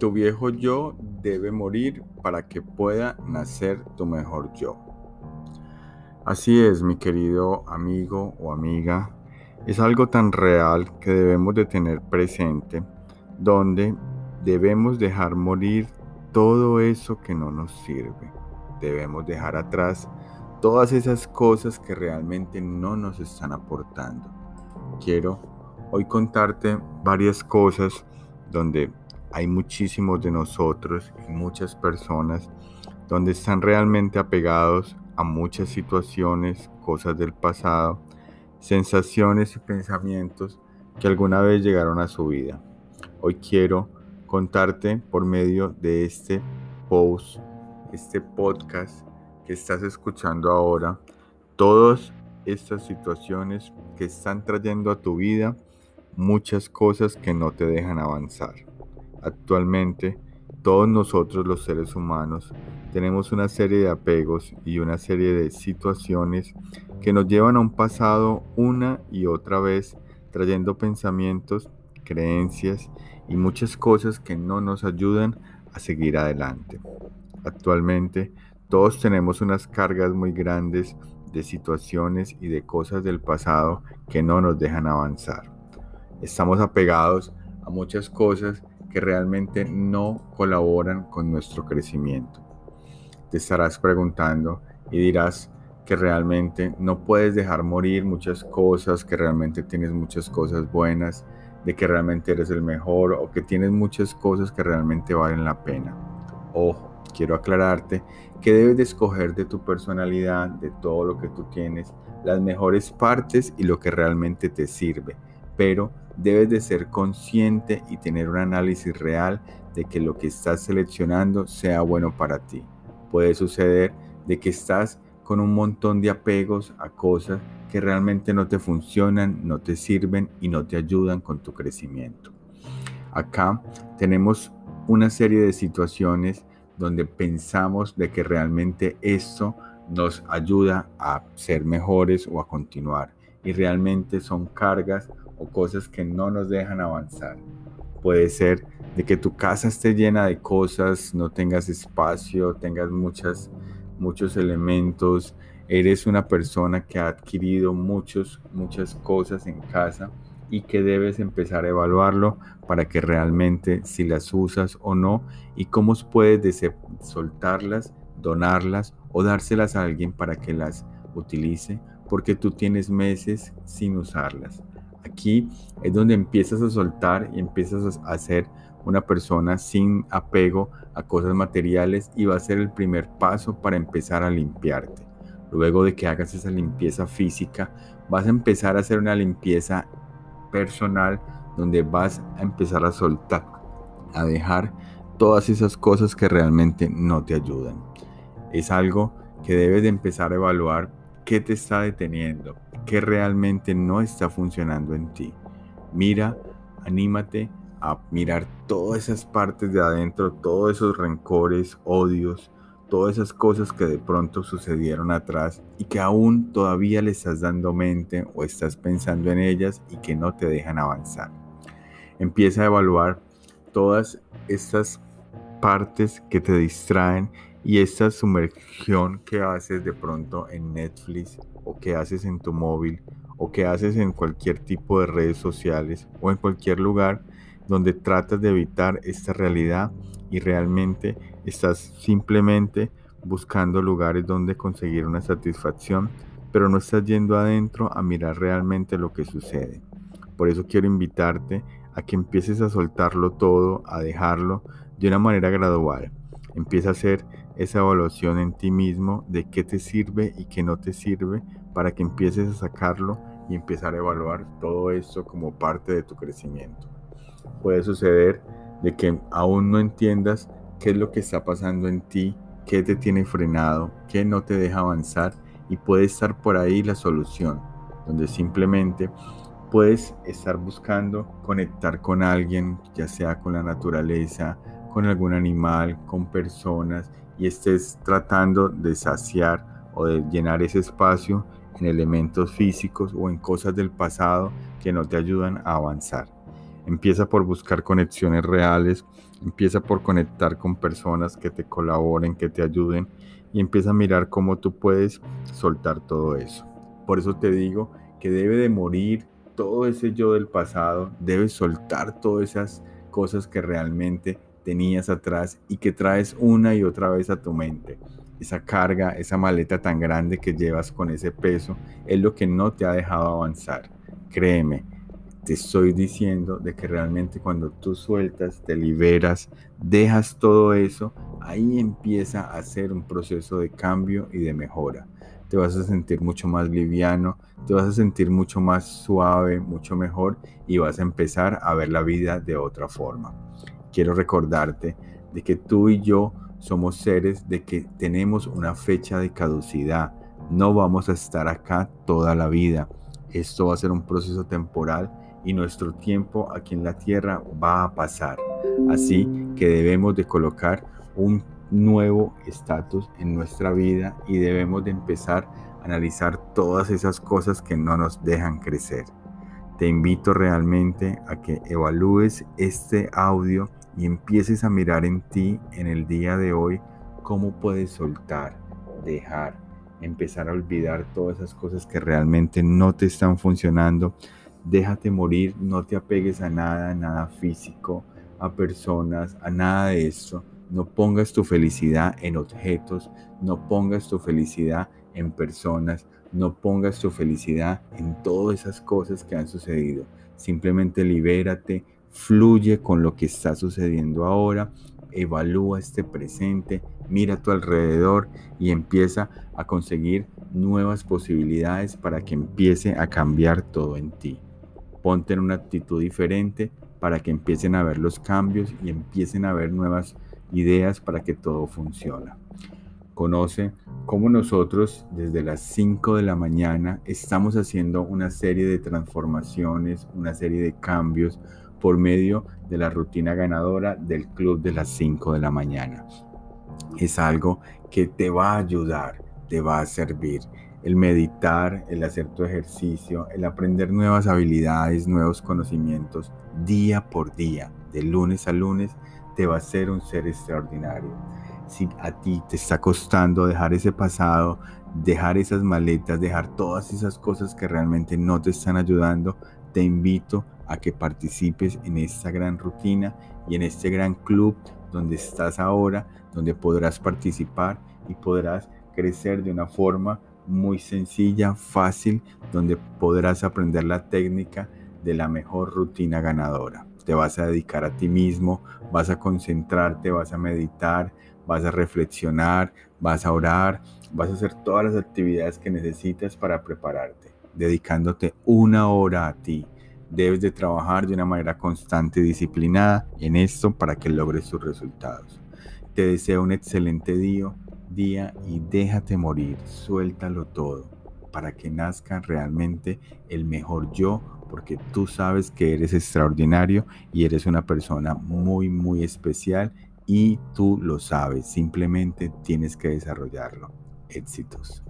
Tu viejo yo debe morir para que pueda nacer tu mejor yo. Así es, mi querido amigo o amiga. Es algo tan real que debemos de tener presente, donde debemos dejar morir todo eso que no nos sirve. Debemos dejar atrás todas esas cosas que realmente no nos están aportando. Quiero hoy contarte varias cosas donde hay muchísimos de nosotros y muchas personas donde están realmente apegados a muchas situaciones, cosas del pasado, sensaciones y pensamientos que alguna vez llegaron a su vida. Hoy quiero contarte por medio de este post, este podcast que estás escuchando ahora, todas estas situaciones que están trayendo a tu vida muchas cosas que no te dejan avanzar. Actualmente, todos nosotros los seres humanos tenemos una serie de apegos y una serie de situaciones que nos llevan a un pasado una y otra vez trayendo pensamientos, creencias y muchas cosas que no nos ayudan a seguir adelante. Actualmente todos tenemos unas cargas muy grandes de situaciones y de cosas del pasado que no nos dejan avanzar. Estamos apegados a muchas cosas que realmente no colaboran con nuestro crecimiento. Te estarás preguntando y dirás que realmente no puedes dejar morir muchas cosas, que realmente tienes muchas cosas buenas, de que realmente eres el mejor o que tienes muchas cosas que realmente valen la pena. Ojo, quiero aclararte que debes de escoger de tu personalidad, de todo lo que tú tienes, las mejores partes y lo que realmente te sirve, pero debes de ser consciente y tener un análisis real de que lo que estás seleccionando sea bueno para ti. Puede suceder de que estás con un montón de apegos a cosas que realmente no te funcionan, no te sirven y no te ayudan con tu crecimiento. Acá tenemos una serie de situaciones donde pensamos de que realmente esto nos ayuda a ser mejores o a continuar y realmente son cargas o cosas que no nos dejan avanzar. Puede ser de que tu casa esté llena de cosas, no tengas espacio, tengas muchas, muchos elementos, eres una persona que ha adquirido muchos, muchas cosas en casa y que debes empezar a evaluarlo para que realmente si las usas o no y cómo puedes soltarlas, donarlas o dárselas a alguien para que las utilice porque tú tienes meses sin usarlas. Aquí es donde empiezas a soltar y empiezas a ser una persona sin apego a cosas materiales y va a ser el primer paso para empezar a limpiarte. Luego de que hagas esa limpieza física, vas a empezar a hacer una limpieza personal donde vas a empezar a soltar, a dejar todas esas cosas que realmente no te ayudan. Es algo que debes de empezar a evaluar qué te está deteniendo, qué realmente no está funcionando en ti. Mira, anímate a mirar todas esas partes de adentro, todos esos rencores, odios, todas esas cosas que de pronto sucedieron atrás y que aún todavía le estás dando mente o estás pensando en ellas y que no te dejan avanzar. Empieza a evaluar todas estas partes que te distraen y esta sumergión que haces de pronto en Netflix o que haces en tu móvil o que haces en cualquier tipo de redes sociales o en cualquier lugar donde tratas de evitar esta realidad y realmente estás simplemente buscando lugares donde conseguir una satisfacción, pero no estás yendo adentro a mirar realmente lo que sucede. Por eso quiero invitarte a que empieces a soltarlo todo, a dejarlo de una manera gradual. Empieza a hacer esa evaluación en ti mismo de qué te sirve y qué no te sirve para que empieces a sacarlo y empezar a evaluar todo esto como parte de tu crecimiento. Puede suceder de que aún no entiendas qué es lo que está pasando en ti, qué te tiene frenado, qué no te deja avanzar y puede estar por ahí la solución, donde simplemente puedes estar buscando conectar con alguien, ya sea con la naturaleza, con algún animal, con personas y estés tratando de saciar o de llenar ese espacio en elementos físicos o en cosas del pasado que no te ayudan a avanzar. Empieza por buscar conexiones reales, empieza por conectar con personas que te colaboren, que te ayuden y empieza a mirar cómo tú puedes soltar todo eso. Por eso te digo que debe de morir todo ese yo del pasado, debes soltar todas esas cosas que realmente tenías atrás y que traes una y otra vez a tu mente. Esa carga, esa maleta tan grande que llevas con ese peso es lo que no te ha dejado avanzar. Créeme, te estoy diciendo de que realmente cuando tú sueltas, te liberas, dejas todo eso, ahí empieza a ser un proceso de cambio y de mejora. Te vas a sentir mucho más liviano, te vas a sentir mucho más suave, mucho mejor y vas a empezar a ver la vida de otra forma. Quiero recordarte de que tú y yo somos seres de que tenemos una fecha de caducidad. No vamos a estar acá toda la vida. Esto va a ser un proceso temporal y nuestro tiempo aquí en la tierra va a pasar. Así que debemos de colocar un nuevo estatus en nuestra vida y debemos de empezar a analizar todas esas cosas que no nos dejan crecer. Te invito realmente a que evalúes este audio y empieces a mirar en ti en el día de hoy cómo puedes soltar, dejar, empezar a olvidar todas esas cosas que realmente no te están funcionando. Déjate morir, no te apegues a nada, nada físico, a personas, a nada de eso. No pongas tu felicidad en objetos, no pongas tu felicidad en personas, no pongas tu felicidad en todas esas cosas que han sucedido. Simplemente libérate, fluye con lo que está sucediendo ahora, evalúa este presente, mira a tu alrededor y empieza a conseguir nuevas posibilidades para que empiece a cambiar todo en ti. Ponte en una actitud diferente para que empiecen a ver los cambios y empiecen a ver nuevas ideas para que todo funcione. Conoce cómo nosotros desde las 5 de la mañana estamos haciendo una serie de transformaciones, una serie de cambios, por medio de la rutina ganadora del club de las 5 de la mañana. Es algo que te va a ayudar, te va a servir. El meditar, el hacer tu ejercicio, el aprender nuevas habilidades, nuevos conocimientos día por día, de lunes a lunes, te va a hacer un ser extraordinario. Si a ti te está costando dejar ese pasado, dejar esas maletas, dejar todas esas cosas que realmente no te están ayudando, te invito a que participes en esta gran rutina y en este gran club donde estás ahora, donde podrás participar y podrás crecer de una forma muy sencilla, fácil, donde podrás aprender la técnica de la mejor rutina ganadora. Te vas a dedicar a ti mismo, vas a concentrarte, vas a meditar, vas a reflexionar, vas a orar, vas a hacer todas las actividades que necesitas para prepararte, dedicándote una hora a ti Debes de trabajar de una manera constante y disciplinada en esto para que logres tus resultados. Te deseo un excelente día, día y déjate morir, suéltalo todo para que nazca realmente el mejor yo, porque tú sabes que eres extraordinario y eres una persona muy, muy especial y tú lo sabes, simplemente tienes que desarrollarlo. Éxitos.